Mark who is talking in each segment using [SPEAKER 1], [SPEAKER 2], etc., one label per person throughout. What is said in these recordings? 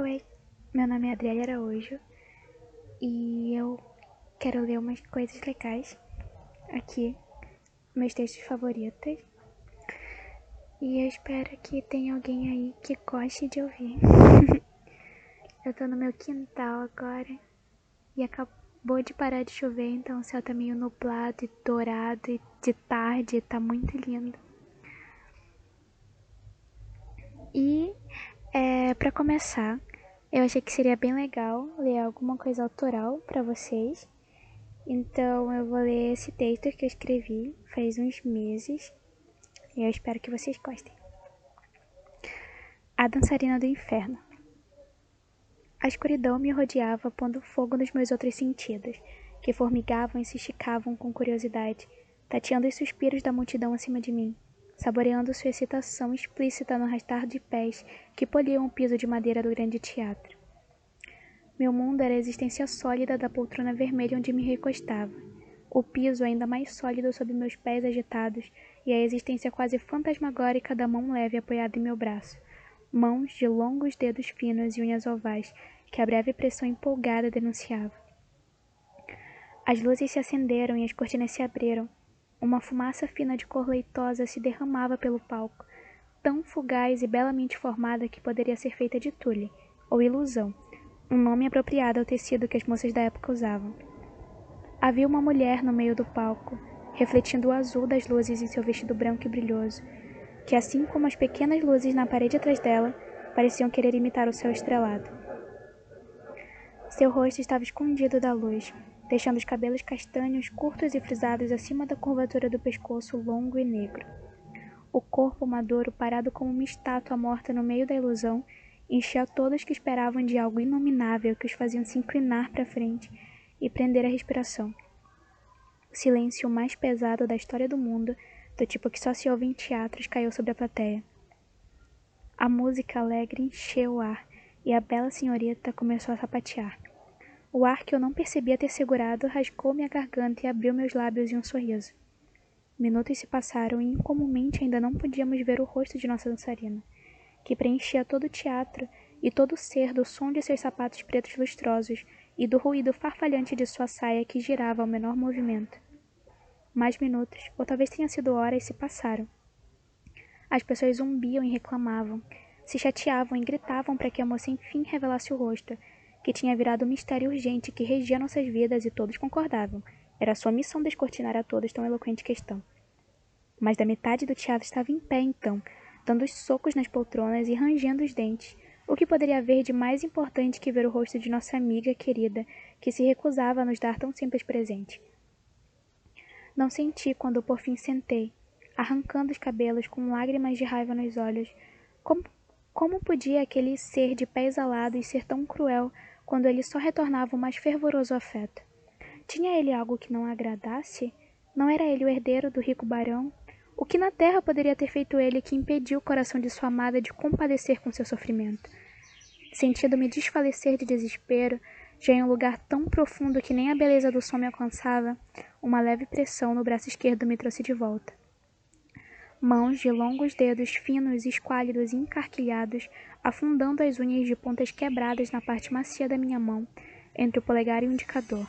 [SPEAKER 1] Oi, meu nome é Adriele Araújo e eu quero ler umas coisas legais aqui, meus textos favoritos. E eu espero que tenha alguém aí que goste de ouvir. eu tô no meu quintal agora e acabou de parar de chover, então o céu tá meio nublado e dourado e de tarde, tá muito lindo. E é, para começar, eu achei que seria bem legal ler alguma coisa autoral para vocês. Então eu vou ler esse texto que eu escrevi faz uns meses e eu espero que vocês gostem. A dançarina do inferno. A escuridão me rodeava, pondo fogo nos meus outros sentidos, que formigavam e se esticavam com curiosidade, tateando os suspiros da multidão acima de mim saboreando sua excitação explícita no arrastar de pés que poliam o piso de madeira do grande teatro. Meu mundo era a existência sólida da poltrona vermelha onde me recostava, o piso ainda mais sólido sob meus pés agitados e a existência quase fantasmagórica da mão leve apoiada em meu braço, mãos de longos dedos finos e unhas ovais que a breve pressão empolgada denunciava. As luzes se acenderam e as cortinas se abriram, uma fumaça fina de cor leitosa se derramava pelo palco, tão fugaz e belamente formada que poderia ser feita de tule, ou ilusão, um nome apropriado ao tecido que as moças da época usavam. Havia uma mulher no meio do palco, refletindo o azul das luzes em seu vestido branco e brilhoso, que, assim como as pequenas luzes na parede atrás dela, pareciam querer imitar o céu estrelado. Seu rosto estava escondido da luz, deixando os cabelos castanhos curtos e frisados acima da curvatura do pescoço longo e negro. O corpo maduro, parado como uma estátua morta no meio da ilusão, enchia todos que esperavam de algo inominável que os faziam se inclinar para frente e prender a respiração. O silêncio mais pesado da história do mundo, do tipo que só se ouve em teatros, caiu sobre a plateia. A música alegre encheu o ar e a bela senhorita começou a sapatear. O ar que eu não percebia ter segurado rasgou minha garganta e abriu meus lábios em um sorriso. Minutos se passaram e incomumente ainda não podíamos ver o rosto de nossa dançarina, que preenchia todo o teatro e todo o ser do som de seus sapatos pretos lustrosos e do ruído farfalhante de sua saia que girava ao menor movimento. Mais minutos, ou talvez tenha sido horas, se passaram. As pessoas zumbiam e reclamavam, se chateavam e gritavam para que a moça enfim revelasse o rosto, que tinha virado um mistério urgente que regia nossas vidas e todos concordavam. Era sua missão descortinar a todos tão eloquente questão. Mais da metade do teatro estava em pé então, dando os socos nas poltronas e rangendo os dentes, o que poderia haver de mais importante que ver o rosto de nossa amiga querida, que se recusava a nos dar tão simples presente. Não senti quando por fim sentei, arrancando os cabelos com lágrimas de raiva nos olhos. Como, como podia aquele ser de pé exalado e ser tão cruel quando ele só retornava o mais fervoroso afeto. Tinha ele algo que não agradasse? Não era ele o herdeiro do rico barão? O que na terra poderia ter feito ele que impediu o coração de sua amada de compadecer com seu sofrimento? Sentindo-me desfalecer de desespero, já em um lugar tão profundo que nem a beleza do som me alcançava, uma leve pressão no braço esquerdo me trouxe de volta. Mãos de longos dedos finos, esquálidos e encarquilhados afundando as unhas de pontas quebradas na parte macia da minha mão, entre o polegar e o indicador.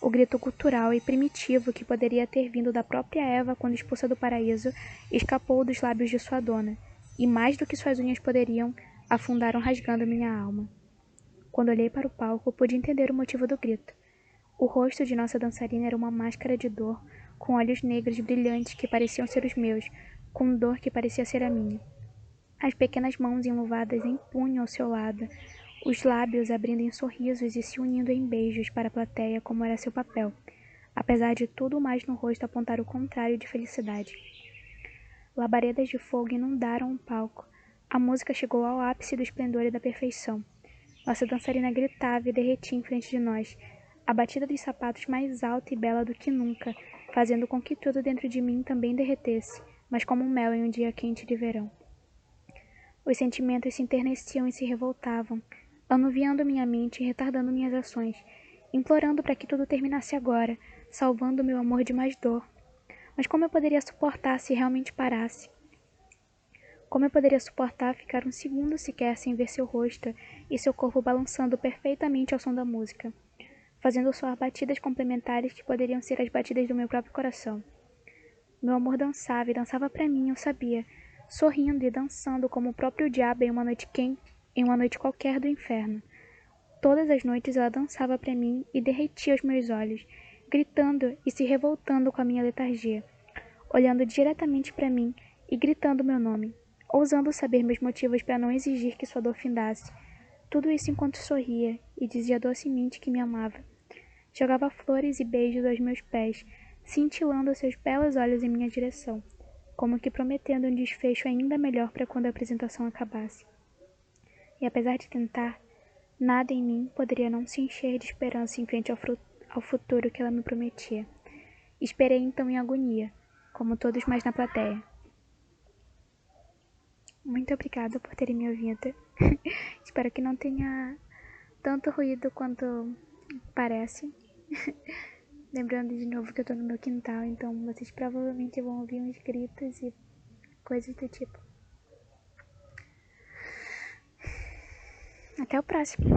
[SPEAKER 1] O grito cultural e primitivo que poderia ter vindo da própria Eva quando expulsa do paraíso escapou dos lábios de sua dona, e mais do que suas unhas poderiam, afundaram rasgando minha alma. Quando olhei para o palco, pude entender o motivo do grito. O rosto de nossa dançarina era uma máscara de dor, com olhos negros brilhantes que pareciam ser os meus, com dor que parecia ser a minha as pequenas mãos enluvadas em punho ao seu lado, os lábios abrindo em sorrisos e se unindo em beijos para a plateia como era seu papel, apesar de tudo mais no rosto apontar o contrário de felicidade. Labaredas de fogo inundaram o palco. A música chegou ao ápice do esplendor e da perfeição. Nossa dançarina gritava e derretia em frente de nós, a batida dos sapatos mais alta e bela do que nunca, fazendo com que tudo dentro de mim também derretesse, mas como mel em um dia quente de verão. Os sentimentos se enterneciam e se revoltavam, anuviando minha mente e retardando minhas ações, implorando para que tudo terminasse agora, salvando meu amor de mais dor. Mas como eu poderia suportar se realmente parasse? Como eu poderia suportar ficar um segundo sequer sem ver seu rosto e seu corpo balançando perfeitamente ao som da música, fazendo soar batidas complementares que poderiam ser as batidas do meu próprio coração? Meu amor dançava e dançava para mim, eu sabia, sorrindo e dançando como o próprio diabo em uma noite quente, em uma noite qualquer do inferno. Todas as noites ela dançava para mim e derretia os meus olhos, gritando e se revoltando com a minha letargia, olhando diretamente para mim e gritando meu nome, ousando saber meus motivos para não exigir que sua dor findasse. Tudo isso enquanto sorria e dizia docemente que me amava. Jogava flores e beijos aos meus pés, cintilando seus belos olhos em minha direção como que prometendo um desfecho ainda melhor para quando a apresentação acabasse. E apesar de tentar, nada em mim poderia não se encher de esperança em frente ao, ao futuro que ela me prometia. Esperei então em agonia, como todos mais na plateia. Muito obrigada por terem me ouvido. Espero que não tenha tanto ruído quanto parece. Lembrando de novo que eu tô no meu quintal, então vocês provavelmente vão ouvir uns gritos e coisas do tipo. Até o próximo!